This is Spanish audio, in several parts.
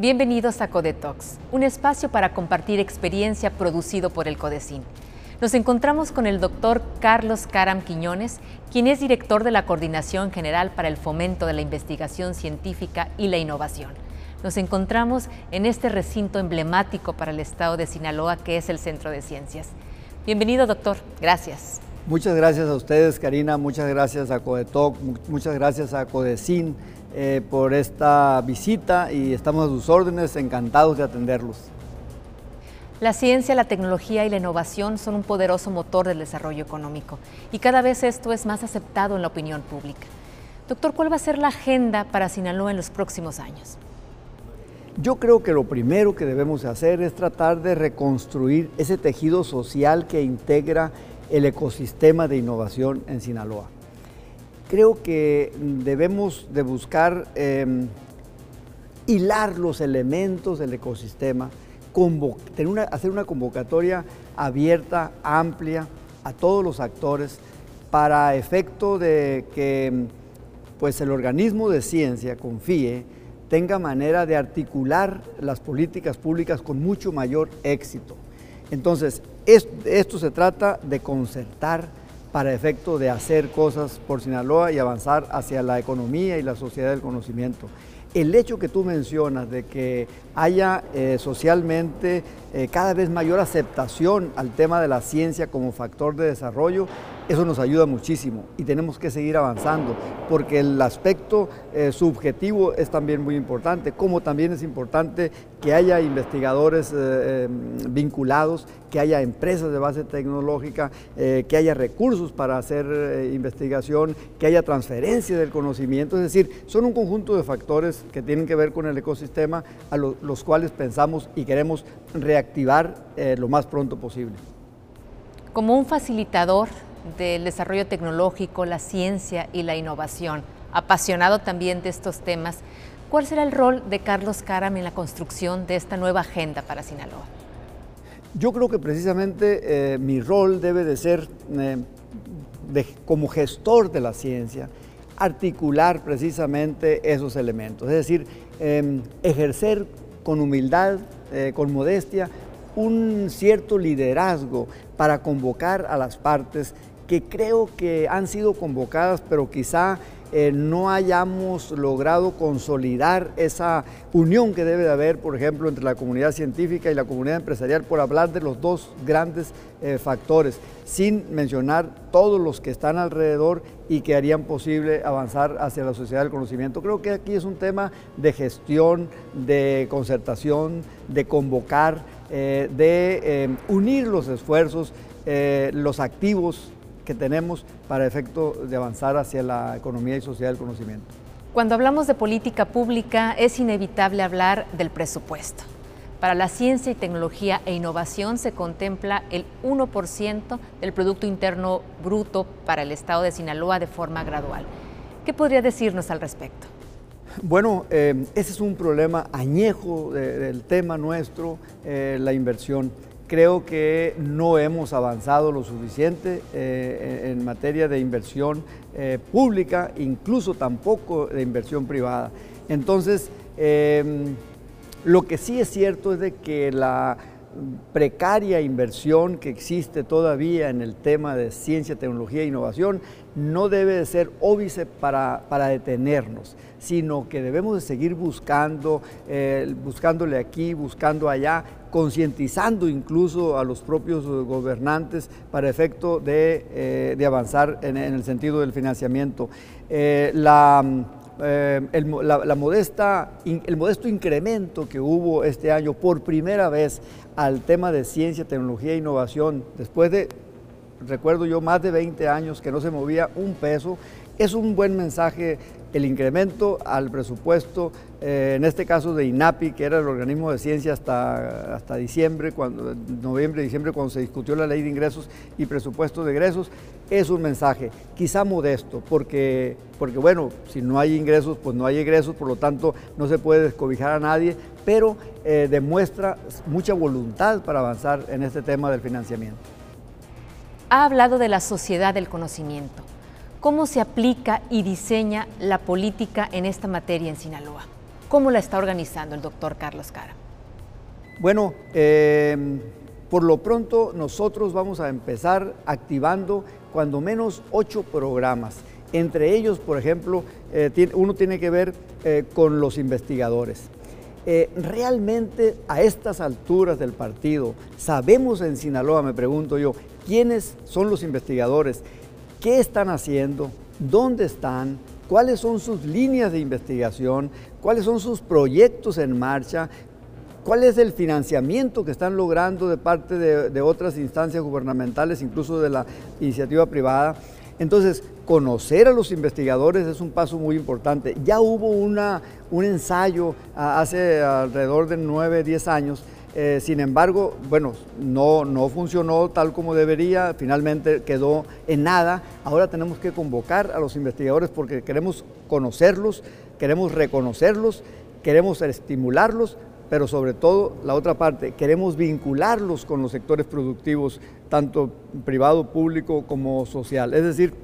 Bienvenidos a Codetox, un espacio para compartir experiencia producido por el Codecin. Nos encontramos con el doctor Carlos Caram Quiñones, quien es director de la Coordinación General para el Fomento de la Investigación Científica y la Innovación. Nos encontramos en este recinto emblemático para el estado de Sinaloa, que es el Centro de Ciencias. Bienvenido, doctor. Gracias. Muchas gracias a ustedes, Karina. Muchas gracias a Codetoc. Muchas gracias a Codecin eh, por esta visita y estamos a sus órdenes, encantados de atenderlos. La ciencia, la tecnología y la innovación son un poderoso motor del desarrollo económico y cada vez esto es más aceptado en la opinión pública. Doctor, ¿cuál va a ser la agenda para Sinaloa en los próximos años? Yo creo que lo primero que debemos hacer es tratar de reconstruir ese tejido social que integra el ecosistema de innovación en Sinaloa creo que debemos de buscar em, hilar los elementos del ecosistema, hacer una convocatoria abierta, amplia, a todos los actores, para efecto de que pues, el organismo de ciencia confíe, tenga manera de articular las políticas públicas con mucho mayor éxito. Entonces, esto se trata de concertar para efecto de hacer cosas por Sinaloa y avanzar hacia la economía y la sociedad del conocimiento. El hecho que tú mencionas de que haya eh, socialmente eh, cada vez mayor aceptación al tema de la ciencia como factor de desarrollo, eso nos ayuda muchísimo y tenemos que seguir avanzando porque el aspecto eh, subjetivo es también muy importante, como también es importante que haya investigadores em, vinculados, que haya empresas de base tecnológica, que haya recursos para hacer investigación, que haya transferencia del conocimiento, es decir, son un conjunto de factores que tienen que ver con el ecosistema a los cuales pensamos y queremos reactivar eh, lo más pronto posible. Como un facilitador del desarrollo tecnológico, la ciencia y la innovación, apasionado también de estos temas, ¿cuál será el rol de Carlos Caram en la construcción de esta nueva agenda para Sinaloa? Yo creo que precisamente eh, mi rol debe de ser eh, como gestor de la ciencia, articular precisamente esos elementos, es decir, em, ejercer con humildad, eh, con modestia, un cierto liderazgo para convocar a las partes que creo que han sido convocadas, pero quizá eh, no hayamos logrado consolidar esa unión que debe de haber, por ejemplo, entre la comunidad científica y la comunidad empresarial, por hablar de los dos grandes eh, factores, sin mencionar todos los que están alrededor y que harían posible avanzar hacia la sociedad del conocimiento. Creo que aquí es un tema de gestión, de concertación, de convocar, eh, de unir los esfuerzos, los activos que tenemos para efecto de avanzar hacia la economía y sociedad del conocimiento. Cuando hablamos de política pública es inevitable hablar del presupuesto. Para la ciencia y tecnología e innovación se contempla el 1% del Producto Interno Bruto para el Estado de Sinaloa de forma gradual. ¿Qué podría decirnos al respecto? Bueno, eh, ese es un problema añejo del tema nuestro, eh, la inversión creo que no hemos avanzado lo suficiente eh, en materia de inversión eh, pública, incluso tampoco de inversión privada. Entonces, em, lo que sí es cierto es de que la precaria inversión que existe todavía en el tema de ciencia, tecnología e innovación no debe de ser óbice para, detenernos, sino que debemos de seguir buscando, eh, buscándole aquí, buscando allá, concientizando incluso a los propios gobernantes para efecto de, eh, avanzar en, el sentido del financiamiento. Eh, la, la, modesta, el modesto incremento que hubo este año por primera vez al tema de ciencia, tecnología e innovación, después de recuerdo yo, más de 20 años que no se movía un peso. Es un buen mensaje el incremento al presupuesto, eh, en este caso de INAPI, que era el organismo de ciencia hasta, hasta diciembre, cuando, noviembre, diciembre, cuando se discutió la ley de ingresos y presupuesto de egresos, es un mensaje quizá modesto, porque, porque bueno, si no hay ingresos, pues no hay egresos, por lo tanto no se puede descobijar a nadie, pero eh, demuestra mucha voluntad para avanzar en este tema del financiamiento ha hablado de la sociedad del conocimiento. ¿Cómo se aplica y diseña la política en esta materia en Sinaloa? ¿Cómo la está organizando el doctor Carlos Cara? Bueno, em, por lo pronto nosotros vamos a empezar activando cuando menos ocho programas. Entre ellos, por ejemplo, eh, uno tiene que ver eh, con los investigadores. Eh, realmente a estas alturas del partido, sabemos en Sinaloa, me pregunto yo, quiénes son los investigadores qué están haciendo, dónde están, cuáles son sus líneas de investigación, cuáles son sus proyectos en marcha, cuál es el financiamiento que están logrando de parte de, otras instancias gubernamentales, incluso de la iniciativa privada. Entonces, conocer a los investigadores es un paso muy importante. Ya hubo una, un ensayo hace alrededor de 9, 10 años eh, sin embargo, bueno, no, no funcionó tal como debería, finalmente quedó en nada. Ahora tenemos que convocar a los investigadores porque queremos conocerlos, queremos reconocerlos, queremos estimularlos, pero sobre todo la otra parte, queremos vincularlos con los sectores productivos, tanto privado, público como social. Es decir,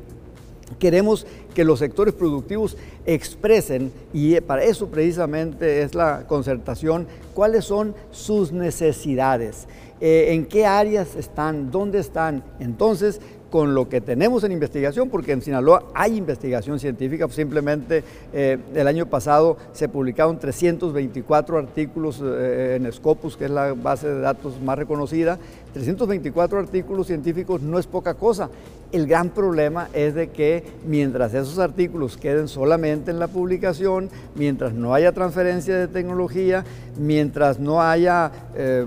Queremos que los sectores productivos expresen, y para eso precisamente es la concertación, cuáles son sus necesidades, eh, en qué áreas están, dónde están. Entonces, con lo que tenemos en investigación, porque en Sinaloa hay investigación científica, simplemente eh, el año pasado se publicaron 324 artículos eh, en Scopus, que es la base de datos más reconocida, 324 artículos científicos no es poca cosa. El gran problema es de que mientras esos artículos queden solamente en la publicación, mientras no haya transferencia de tecnología, mientras no haya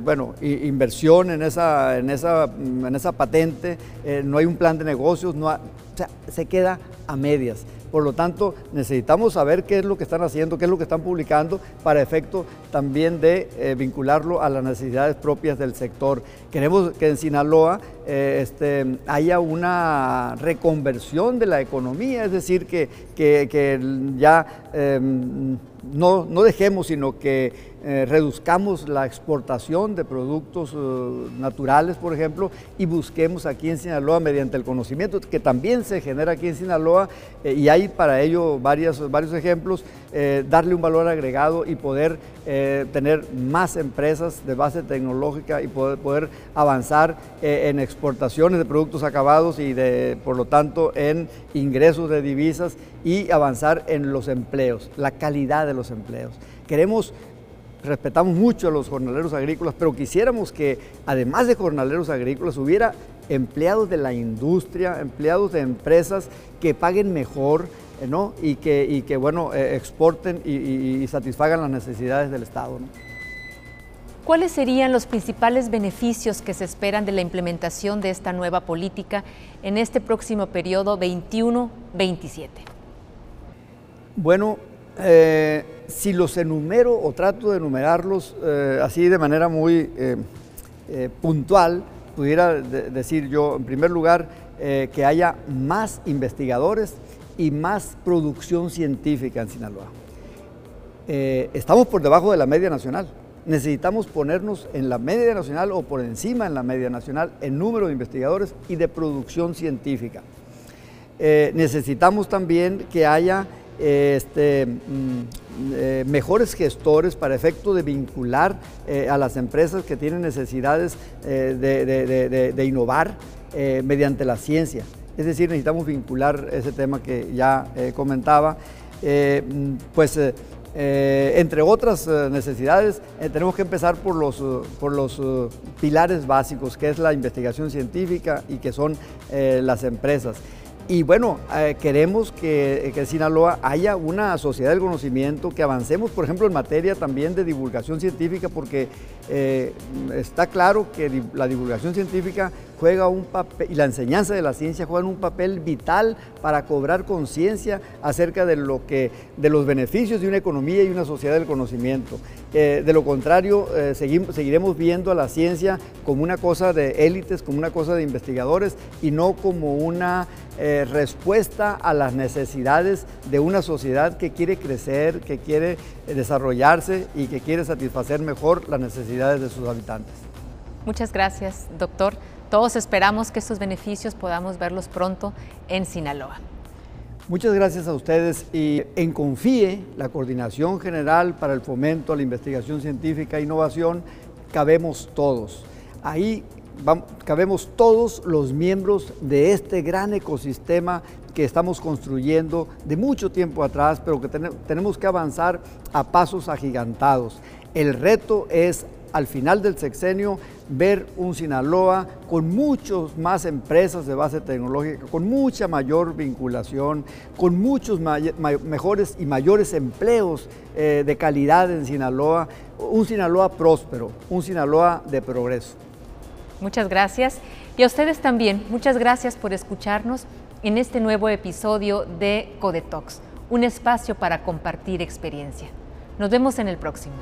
bueno, inversión en esa, en esa, en esa patente, no hay un plan de negocios, no o sea, se queda a medias. Por lo tanto, necesitamos saber qué es lo que están haciendo, qué es lo que están publicando, para efecto también de eh, vincularlo a las necesidades propias del sector. Queremos que en Sinaloa eh, este, haya una reconversión de la economía, es decir, que, que, ya em, no, no dejemos, sino que eh, reduzcamos la exportación de productos eh, naturales, por ejemplo, y busquemos aquí en Sinaloa, mediante el conocimiento que también se genera aquí en Sinaloa, eh, y hay para ello varios ejemplos, darle un valor agregado y poder tener más empresas de base tecnológica y poder, poder avanzar en exportaciones de productos acabados y de, por lo tanto, en ingresos de divisas y avanzar en los empleos, la calidad de los empleos. Queremos respetamos mucho a los jornaleros agrícolas, pero quisiéramos que además de jornaleros agrícolas hubiera empleados de la industria, empleados de empresas que paguen mejor eh, ¿no? y, que, y que bueno, eh, exporten y, satisfagan las necesidades del Estado. ¿Cuáles serían los principales beneficios que se esperan de la implementación de esta nueva política en este próximo periodo 21-27? Bueno, eh, si los enumero o trato de enumerarlos eh, así de manera muy eh, puntual, pudiera decir yo, en primer lugar, que haya más investigadores y más producción científica en Sinaloa. estamos por debajo de la media nacional. Necesitamos ponernos en la media nacional o por encima en la media nacional en número de investigadores y de producción científica. necesitamos también que haya este, mm, eh, mejores gestores para efecto de vincular eh, a las empresas que tienen necesidades eh, de, innovar mediante la ciencia. Es decir, necesitamos vincular ese tema que ya comentaba. Mm, pues entre otras necesidades, tenemos que empezar por los, por los pilares básicos, que es la investigación científica y que son las empresas. Y bueno, eh, queremos que, en Sinaloa haya una sociedad del conocimiento, que avancemos, por ejemplo, en materia también de divulgación científica, porque eh, está claro que la divulgación científica juega un papel, y la enseñanza de la ciencia juegan un papel vital para cobrar conciencia acerca de, lo que, de los beneficios de una economía y una sociedad del conocimiento. Eh, de lo contrario, seguimos, seguiremos viendo a la ciencia como una cosa de élites, como una cosa de investigadores y no como una eh, respuesta a las necesidades de una sociedad que quiere crecer, que quiere eh, desarrollarse y que quiere satisfacer mejor las necesidades de sus habitantes. Muchas gracias, doctor. Todos esperamos que estos beneficios podamos verlos pronto en Sinaloa. Muchas gracias a ustedes y en Confíe, la Coordinación General para el Fomento a la Investigación Científica e Innovación, cabemos todos. Ahí cabemos todos los miembros de este gran ecosistema que estamos construyendo de mucho tiempo atrás, pero que tenemos que avanzar a pasos agigantados. El reto es al final del sexenio ver un Sinaloa con muchas más empresas de base tecnológica, con mucha mayor vinculación, con muchos mejores y mayores empleos eh, de calidad en Sinaloa, un Sinaloa próspero, un Sinaloa de progreso. Muchas gracias. Y a ustedes también, muchas gracias por escucharnos en este nuevo episodio de Codetox, un espacio para compartir experiencia. Nos vemos en el próximo.